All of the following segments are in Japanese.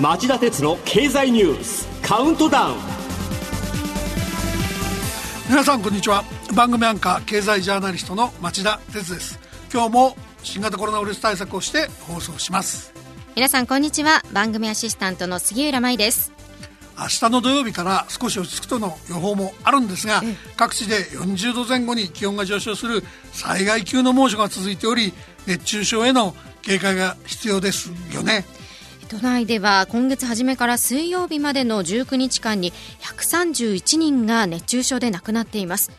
町田鉄の経済ニュースカウントダウン。皆さんこんにちは。番組アンカー経済ジャーナリストの町田鉄です。今日も新型コロナウイルス対策をして放送します。皆さんこんにちは。番組アシスタントの杉浦舞です。明日の土曜日から少し落ち着くとの予報もあるんですが、各地で40度前後に気温が上昇する災害級の猛暑が続いており熱中症への警戒が必要ですよね都内では今月初めから水曜日までの19日間に131人が熱中症で亡くなっています。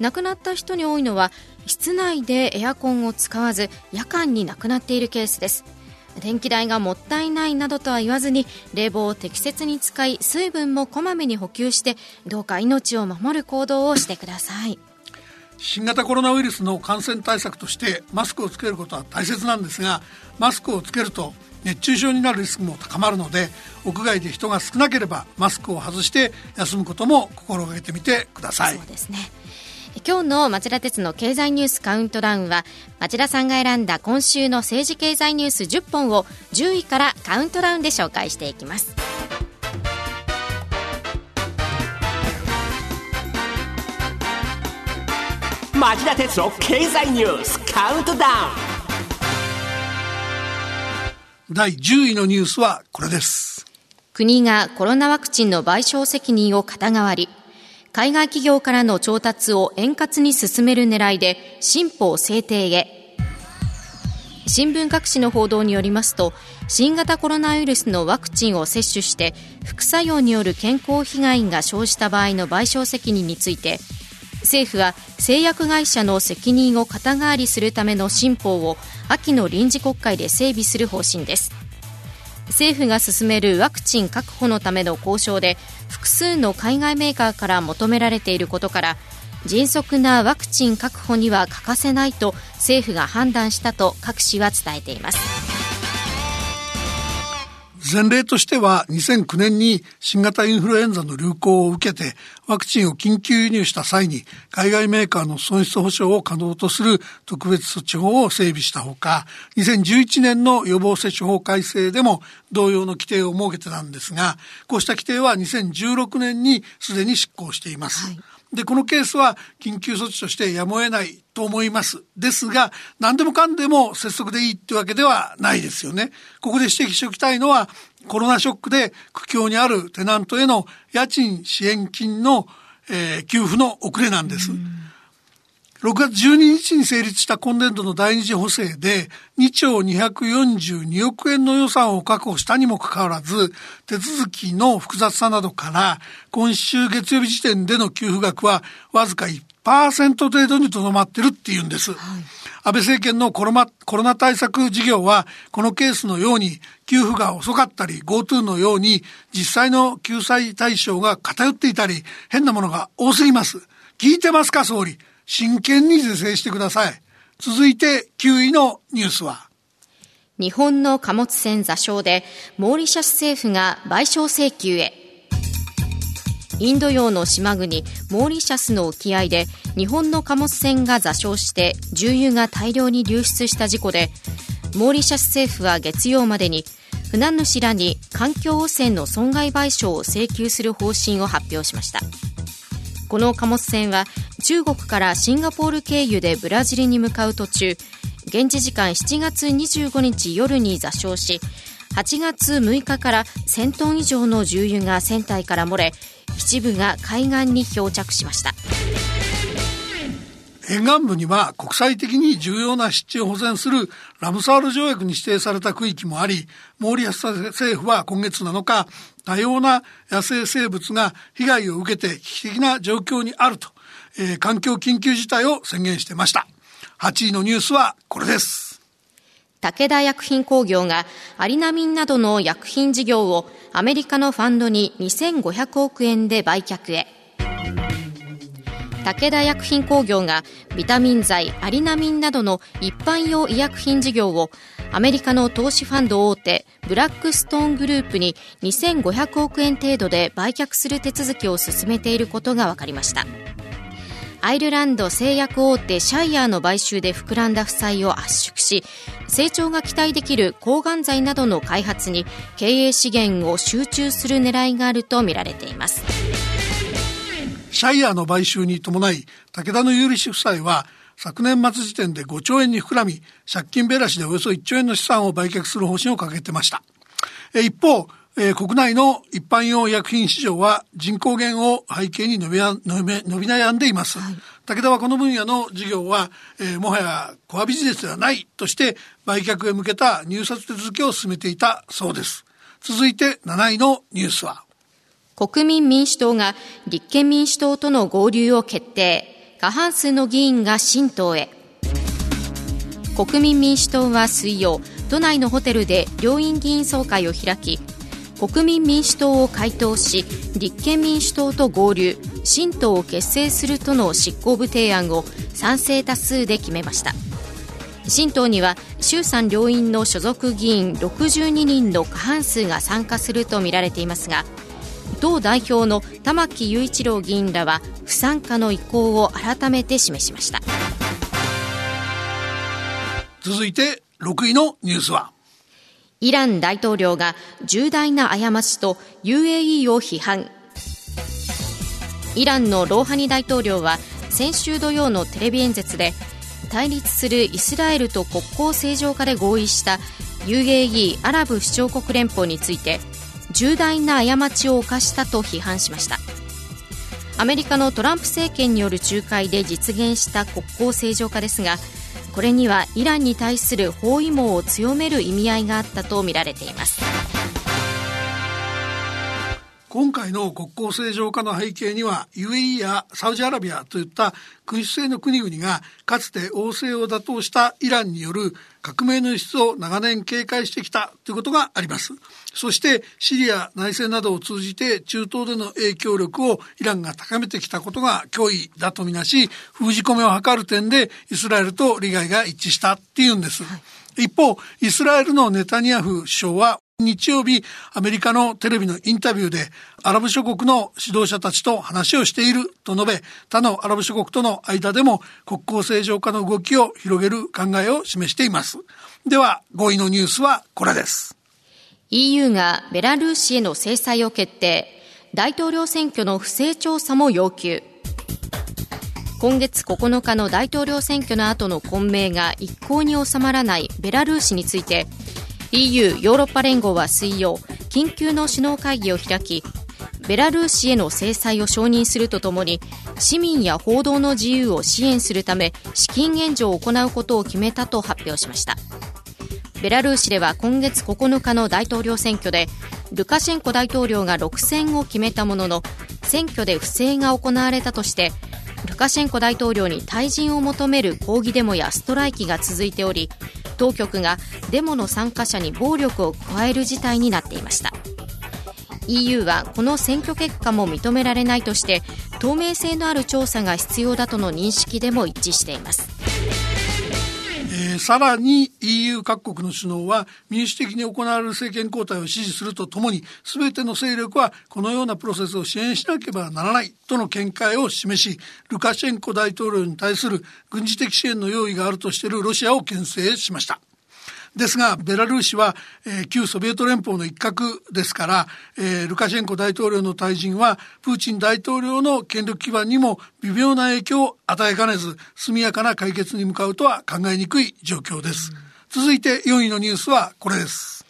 亡くなった人に多いのは室内でエアコンを使わず夜間に亡くなっているケースです。電気代がもったいないなどとは言わずに冷房を適切に使い水分もこまめに補給してどうか命を守る行動をしてください。新型コロナウイルスの感染対策としてマスクをつけることは大切なんですがマスクをつけると熱中症になるリスクも高まるので屋外で人が少なければマスクを外して休むことも心がけてみてください。そうですね。今日の町田鉄の経済ニュースカウントダウンは町田さんが選んだ今週の政治経済ニュース10本を10位からカウントダウンで紹介していきます。町田鉄の経済ニュースカウントダウン第10位のニュースはこれです。国がコロナワクチンの賠償責任を肩代わり海外企業からの調達を円滑に進める狙いで新法制定へ。新聞各紙の報道によりますと新型コロナウイルスのワクチンを接種して副作用による健康被害が生じた場合の賠償責任について政府は製薬会社の責任を肩代わりするための新法を秋の臨時国会で整備する方針です。政府が進めるワクチン確保のための交渉で複数の海外メーカーから求められていることから迅速なワクチン確保には欠かせないと政府が判断したと各紙は伝えています。前例としては2009年に新型インフルエンザの流行を受けてワクチンを緊急輸入した際に海外メーカーの損失保証を可能とする特別措置法を整備したほか2011年の予防接種法改正でも同様の規定を設けてたんですがこうした規定は2016年にすでに執行しています。はいで、このケースは緊急措置としてやむを得ないと思います。ですが、何でもかんでも拙速でいいってわけではないですよね。ここで指摘しておきたいのは、コロナショックで苦境にあるテナントへの家賃支援金の、えー、給付の遅れなんです。6月12日に成立した今年度の第二次補正で2兆242億円の予算を確保したにもかかわらず手続きの複雑さなどから今週月曜日時点での給付額はわずか1%程度にとどまってるっていうんです。はい安倍政権のコロナコロナ対策事業は、このケースのように、給付が遅かったり、GoTo のように、実際の救済対象が偏っていたり、変なものが多すぎます。聞いてますか、総理。真剣に是正してください。続いて9位のニュースは。日本の貨物船座礁でモーリシャス政府が賠償請求へ。インド洋の島国モーリシャスの沖合で日本の貨物船が座礁して重油が大量に流出した事故でモーリシャス政府は月曜までに船主らに環境汚染の損害賠償を請求する方針を発表しました。この貨物船は中国からシンガポール経由でブラジルに向かう途中現地時間7月25日夜に座礁し8月6日から1000トン以上の重油が船体から漏れ一部が海岸に漂着しました。沿岸部には国際的に重要な湿地を保全するラムサール条約に指定された区域もあり、モーリアス政府は今月7日、多様な野生生物が被害を受けて危機的な状況にあると、えー、環境緊急事態を宣言してました。8位のニュースはこれです。武田薬品工業がアリナミンなどの薬品事業をアメリカのファンドに2500億円で売却へ。武田薬品工業がビタミン剤アリナミンなどの一般用医薬品事業をアメリカの投資ファンド大手ブラックストーングループに2500億円程度で売却する手続きを進めていることが分かりました。アイルランド製薬大手シャイヤーの買収で膨らんだ負債を圧縮し成長が期待できる抗がん剤などの開発に経営資源を集中する狙いがあるとみられています。シャイヤーの買収に伴い武田の有利子夫妻は昨年末時点で5兆円に膨らみ借金べらしでおよそ1兆円の資産を売却する方針を掲げてました。一方えー、国内の一般用医薬品市場は人口減を背景に伸び悩んでいます、はい、武田はこの分野の事業は、えー、もはやコアビジネスではないとして売却へ向けた入札手続きを進めていたそうです。続いて7位のニュースは国民民主党が立憲民主党との合流を決定。過半数の議員が新党へ。国民民主党は水曜都内のホテルで両院議員総会を開き国民民主党を解党し立憲民主党と合流。新党を結成するとの執行部提案を賛成多数で決めました。新党には衆参両院の所属議員62人の過半数が参加するとみられていますが党代表の玉木雄一郎議員らは不参加の意向を改めて示しました。続いて6位のニュースは。イラン大統領が重大な過ちと UAE を批判。イランのローハニ大統領は先週土曜のテレビ演説で対立するイスラエルと国交正常化で合意した UAE アラブ首長国連邦について重大な過ちを犯したと批判しました。アメリカのトランプ政権による仲介で実現した国交正常化ですがこれにはイランに対する包囲網を強める意味合いがあったとみられています。今回の国交正常化の背景には UAE やサウジアラビアといった君主制の国々がかつて王政を打倒したイランによる革命の輸出を長年警戒してきたということがあります。そしてシリア内戦などを通じて中東での影響力をイランが高めてきたことが脅威だとみなし封じ込めを図る点でイスラエルと利害が一致したっていうんです。一方、イスラエルのネタニヤフ首相は日曜日、アメリカのテレビのインタビューで、アラブ諸国の指導者たちと話をしていると述べ、他のアラブ諸国との間でも国交正常化の動きを広げる考えを示しています。では、5位のニュースはこれです。EU がベラルーシへの制裁を決定。大統領選挙の不正調査も要求。今月9日の大統領選挙の後の混迷が一向に収まらないベラルーシについて、EU= ヨーロッパ連合は水曜緊急の首脳会議を開きベラルーシへの制裁を承認するとともに市民や報道の自由を支援するため資金援助を行うことを決めたと発表しました。ベラルーシでは今月9日の大統領選挙でルカシェンコ大統領が6選を決めたものの選挙で不正が行われたとしてルカシェンコ大統領に退陣を求める抗議デモやストライキが続いており当局がデモの参加者に暴力を加える事態になっていました。EU はこの選挙結果も認められないとして透明性のある調査が必要だとの認識でも一致しています。ー、さらに EU 各国の首脳は民主的に行われる政権交代を支持するとともに全ての勢力はこのようなプロセスを支援しなければならないとの見解を示しルカシェンコ大統領に対する軍事的支援の用意があるとしているロシアを牽制しました。ですが、ベラルーシは、えー、旧ソビエト連邦の一角ですから、えー、ルカシェンコ大統領の退陣は、プーチン大統領の権力基盤にも微妙な影響を与えかねず、速やかな解決に向かうとは考えにくい状況です。続いて4位のニュースはこれです。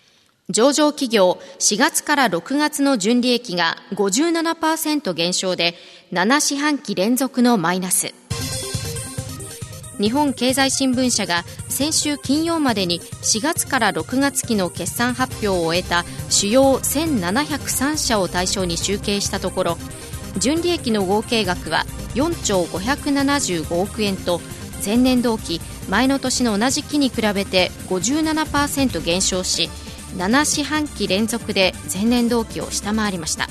上場企業4月から6月の純利益が57%減少で7四半期連続のマイナス。日本経済新聞社が先週金曜までに4月から6月期の決算発表を終えた主要1703社を対象に集計したところ純利益の合計額は4兆575億円と前年同期前の年の同じ期に比べて57%減少し7四半期連続で前年同期を下回りました。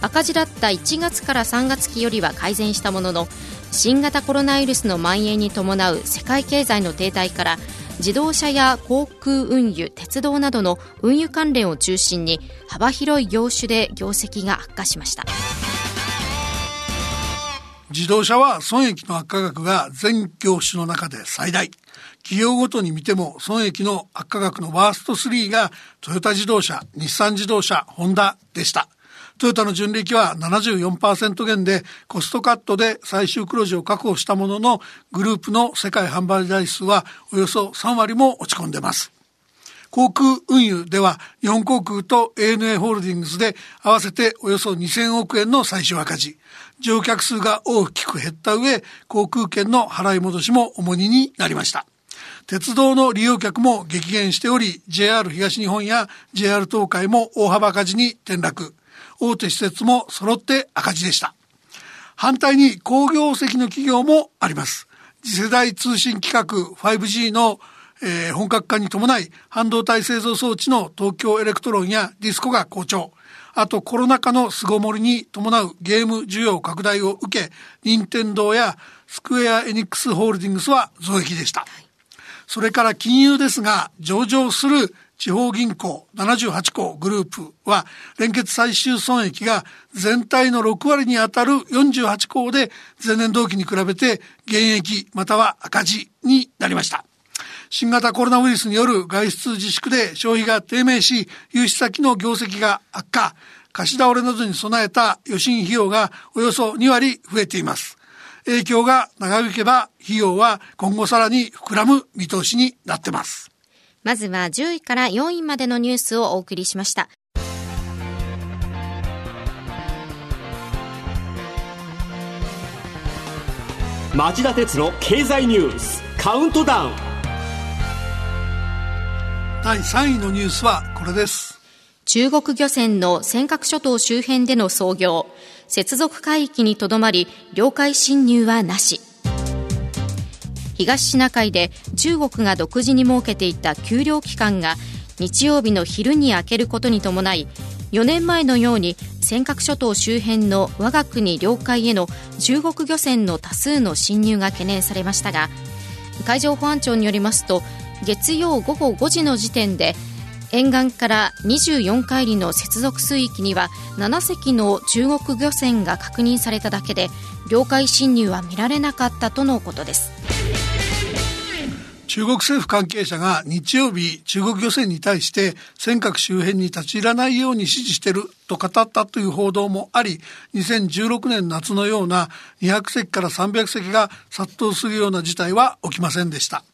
赤字だった1月から3月期よりは改善したものの新型コロナウイルスの蔓延に伴う世界経済の停滞から自動車や航空運輸、鉄道などの運輸関連を中心に幅広い業種で業績が悪化しました。自動車は損益の悪化額が全業種の中で最大。企業ごとに見ても損益の悪化額のワースト3がトヨタ自動車、日産自動車、ホンダでした。トヨタの純利益は74%減でコストカットで最終黒字を確保したもののグループの世界販売台数はおよそ3割も落ち込んでます。航空運輸では日本航空と ANA ホールディングスで合わせておよそ2000億円の最終赤字。乗客数が大きく減った上、航空券の払い戻しも重荷になりました。鉄道の利用客も激減しており、JR 東日本や JR 東海も大幅赤字に転落。大手私鉄も揃って赤字でした。反対に好業績の企業もあります。次世代通信規格 5G のえー、本格化に伴い半導体製造装置の東京エレクトロンやディスコが好調。あとコロナ禍の巣ごもりに伴うゲーム需要拡大を受け、任天堂やスクエアエニックスホールディングスは増益でした。それから金融ですが、上場する地方銀行78行グループは連結最終損益が全体の6割に当たる48行で前年同期に比べて減益または赤字になりました。新型コロナウイルスによる外出自粛で消費が低迷し、融資先の業績が悪化、貸し倒れなどに備えた予診費用がおよそ2割増えています。影響が長引けば費用は今後さらに膨らむ見通しになっています。まずは10位から4位までのニュースをお送りしました。町田鉄の経済ニュースカウントダウン第3位のニュースはこれです。中国漁船の尖閣諸島周辺での操業、接続海域にとどまり、領海侵入はなし。東シナ海で中国が独自に設けていた休漁期間が日曜日の昼に明けることに伴い4年前のように尖閣諸島周辺の我が国領海への中国漁船の多数の侵入が懸念されましたが海上保安庁によりますと月曜午後5時の時点で沿岸から24海里の接続水域には7隻の中国漁船が確認されただけで領海侵入は見られなかったとのことです。中国政府関係者が日曜日中国漁船に対して尖閣周辺に立ち入らないように指示していると語ったという報道もあり2016年夏のような200隻から300隻が殺到するような事態は起きませんでした。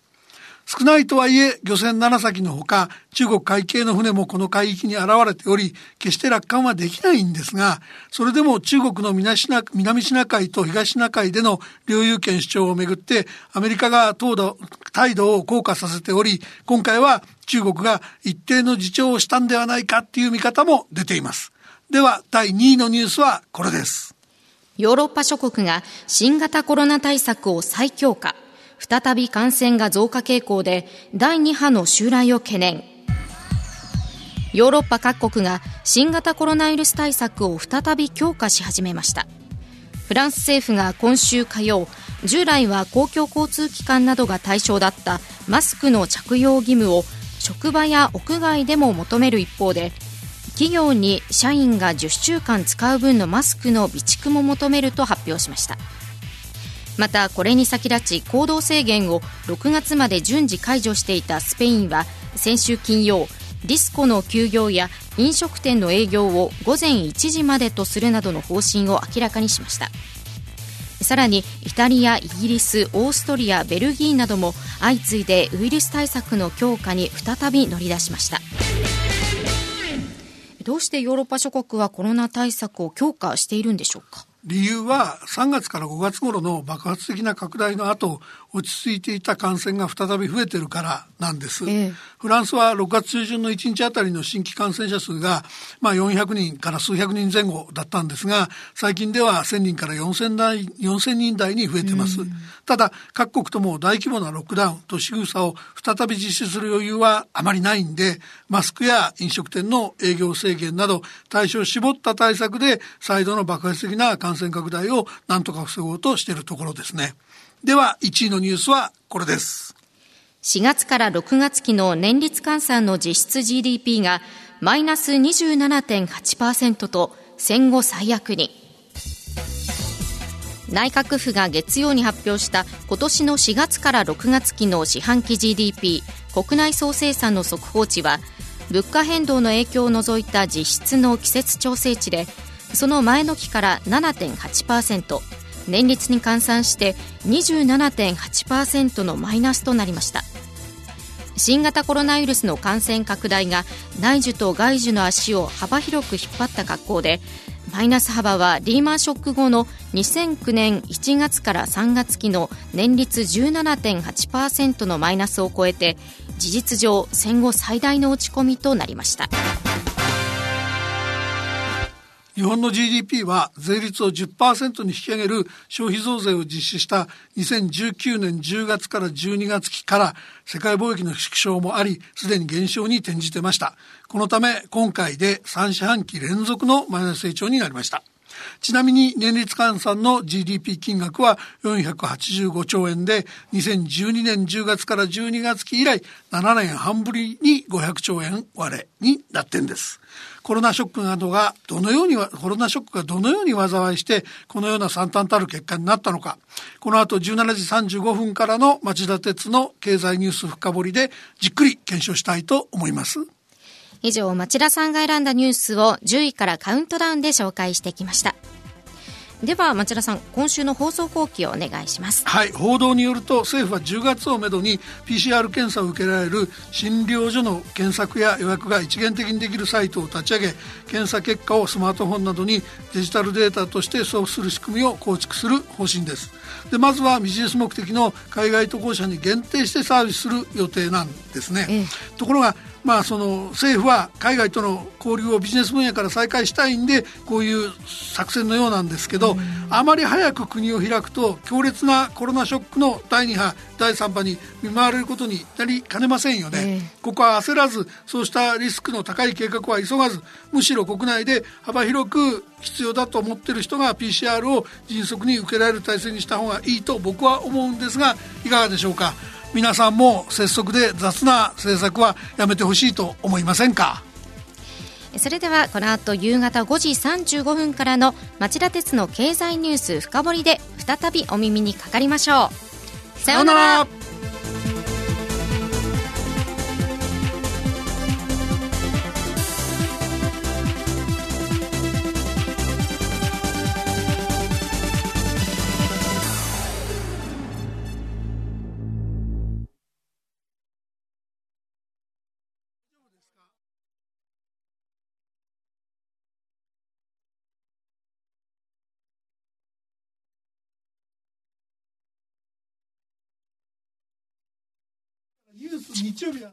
少ないとはいえ漁船7隻のほか中国海警の船もこの海域に現れており決して楽観はできないんですがそれでも中国の南シナ南シナ海と東シナ海での領有権主張をめぐってアメリカが態度を硬化させており今回は中国が一定の自重をしたんではないかっていう見方も出ています。では第2位のニュースはこれです。ヨーロッパ諸国が新型コロナ対策を再強化。再び感染が増加傾向で第2波の襲来を懸念。ヨーロッパ各国が新型コロナウイルス対策を再び強化し始めました。フランス政府が今週火曜従来は公共交通機関などが対象だったマスクの着用義務を職場や屋外でも求める一方で企業に社員が10週間使う分のマスクの備蓄も求めると発表しました。またこれに先立ち行動制限を6月まで順次解除していたスペインは先週金曜ディスコの休業や飲食店の営業を午前1時までとするなどの方針を明らかにしました。さらにイタリア、イギリス、オーストリア、ベルギーなども相次いでウイルス対策の強化に再び乗り出しました。どうしてヨーロッパ諸国はコロナ対策を強化しているんでしょうか？理由は3月から5月頃の爆発的な拡大の後落ち着いていた感染が再び増えてるからなんです、えー、フランスは6月中旬の1日あたりの新規感染者数が、まあ、400人から数百人前後だったんですが最近では1000人から4000台4000人台に増えてます、ただ各国とも大規模なロックダウンと仕草を再び実施する余裕はあまりないんでマスクや飲食店の営業制限など対象を絞った対策で再度の爆発的な感染拡大をなんとか防ごうとしているところですね。では1位のニュースはこれです。4月から6月期の年率換算の実質 GDP がマイナス27.8%と戦後最悪に。内閣府が月曜に発表した今年の4月から6月期の四半期 GDP 国内総生産の速報値は物価変動の影響を除いた実質の季節調整値でその前の期から7.8%年率に換算して27.8%のマイナスとなりました。新型コロナウイルスの感染拡大が内需と外需の足を幅広く引っ張った格好でマイナス幅はリーマンショック後の2009年1月から3月期の年率17.8%のマイナスを超えて事実上戦後最大の落ち込みとなりました。日本の GDP は税率を10%に引き上げる消費増税を実施した2019年10月から12月期から世界貿易の縮小もあり、すでに減少に転じてました。このため今回で3四半期連続のマイナス成長になりました。ちなみに年率換算の GDP 金額は485兆円で2012年10月から12月期以来7年半ぶりに500兆円割れになってんです。コロナショックなどがどのようにコロナショックがどのように災いしてこのような惨憺たる結果になったのかこの後17時35分からの町田鉄の経済ニュース深掘りでじっくり検証したいと思います。以上、町田さんが選んだニュースを10位からカウントダウンで紹介してきました。では町田さん今週の放送後期をお願いします。はい報道によると政府は10月をめどに PCR 検査を受けられる診療所の検索や予約が一元的にできるサイトを立ち上げ検査結果をスマートフォンなどにデジタルデータとして送付する仕組みを構築する方針です。でまずはビジネス目的の海外渡航者に限定してサービスする予定なんですね、ええ、ところがまあ、その政府は海外との交流をビジネス分野から再開したいんでこういう作戦のようなんですけど、あまり早く国を開くと強烈なコロナショックの第2波第3波に見舞われることになりかねませんよね、えー、ここは焦らずそうしたリスクの高い計画は急がずむしろ国内で幅広く必要だと思ってる人が PCR を迅速に受けられる体制にした方がいいと僕は思うんですがいかがでしょうか？皆さんも拙速で雑な政策はやめてほしいと思いませんか？それではこの後夕方5時35分からの町田鉄の経済ニュース深掘りで再びお耳にかかりましょう。さようならニュース日曜日は